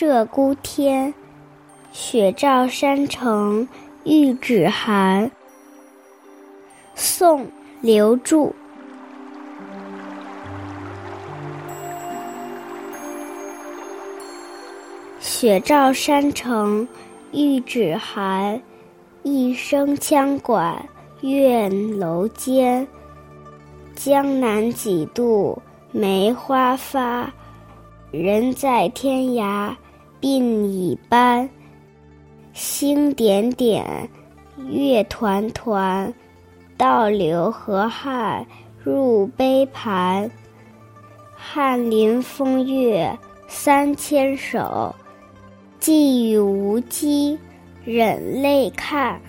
鹧鸪天，雪照山城欲指寒。宋·刘著。雪照山城欲指寒，一声羌管怨楼间。江南几度梅花发，人在天涯鬓已斑。星点点，月团团，倒流河汉入杯盘。翰林风月三千首，寄与无羁忍泪看。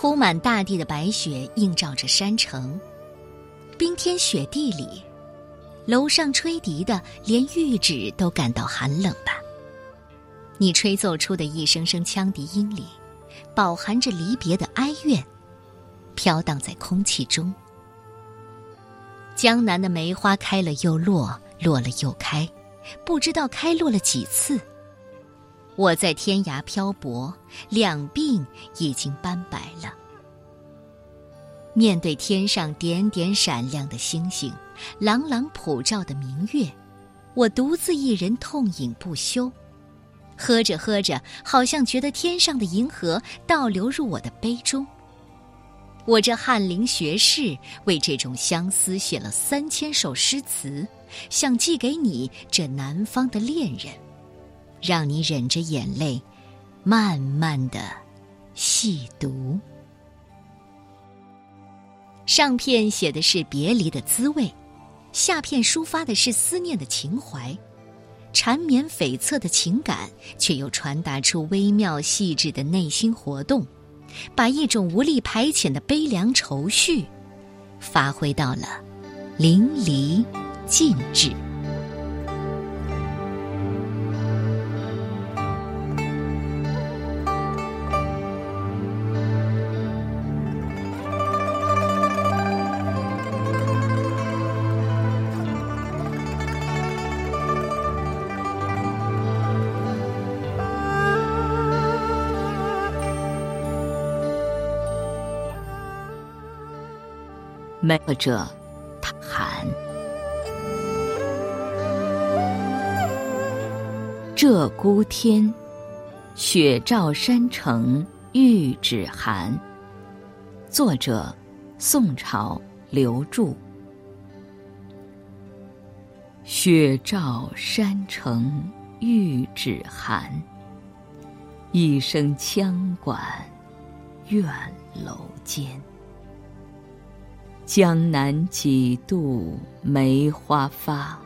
铺满大地的白雪映照着山城，冰天雪地里，楼上吹笛的连玉指都感到寒冷吧？你吹奏出的一声声羌笛音里，饱含着离别的哀怨，飘荡在空气中。江南的梅花开了又落，落了又开，不知道开落了几次。我在天涯漂泊，两鬓已经斑白了。面对天上点点闪亮的星星，朗朗普照的明月，我独自一人痛饮不休。喝着喝着，好像觉得天上的银河倒流入我的杯中。我这翰林学士为这种相思写了三千首诗词，想寄给你这南方的恋人。让你忍着眼泪，慢慢的细读。上片写的是别离的滋味，下片抒发的是思念的情怀，缠绵悱恻的情感，却又传达出微妙细致的内心活动，把一种无力排遣的悲凉愁绪，发挥到了淋漓尽致。作者：唐寒。鹧鸪天，雪照山城玉指寒。作者：宋朝刘著。雪照山城玉指寒，一声羌管怨楼间。江南几度梅花发，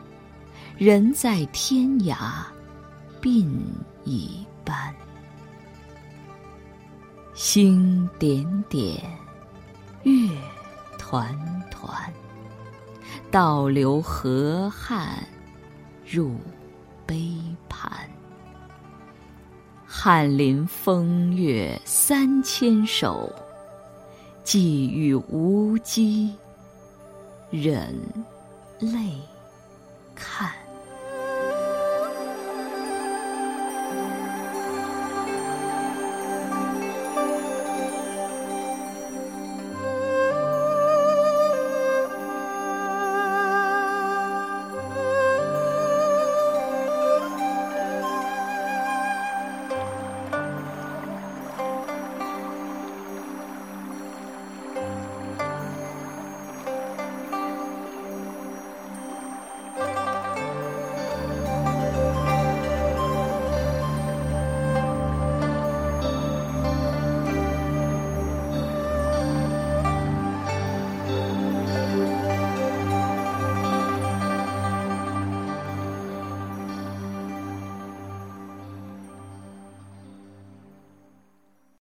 人在天涯鬓已斑。星点点，月团团，倒流河汉入杯盘。翰林风月三千首。细雨无机，忍泪看。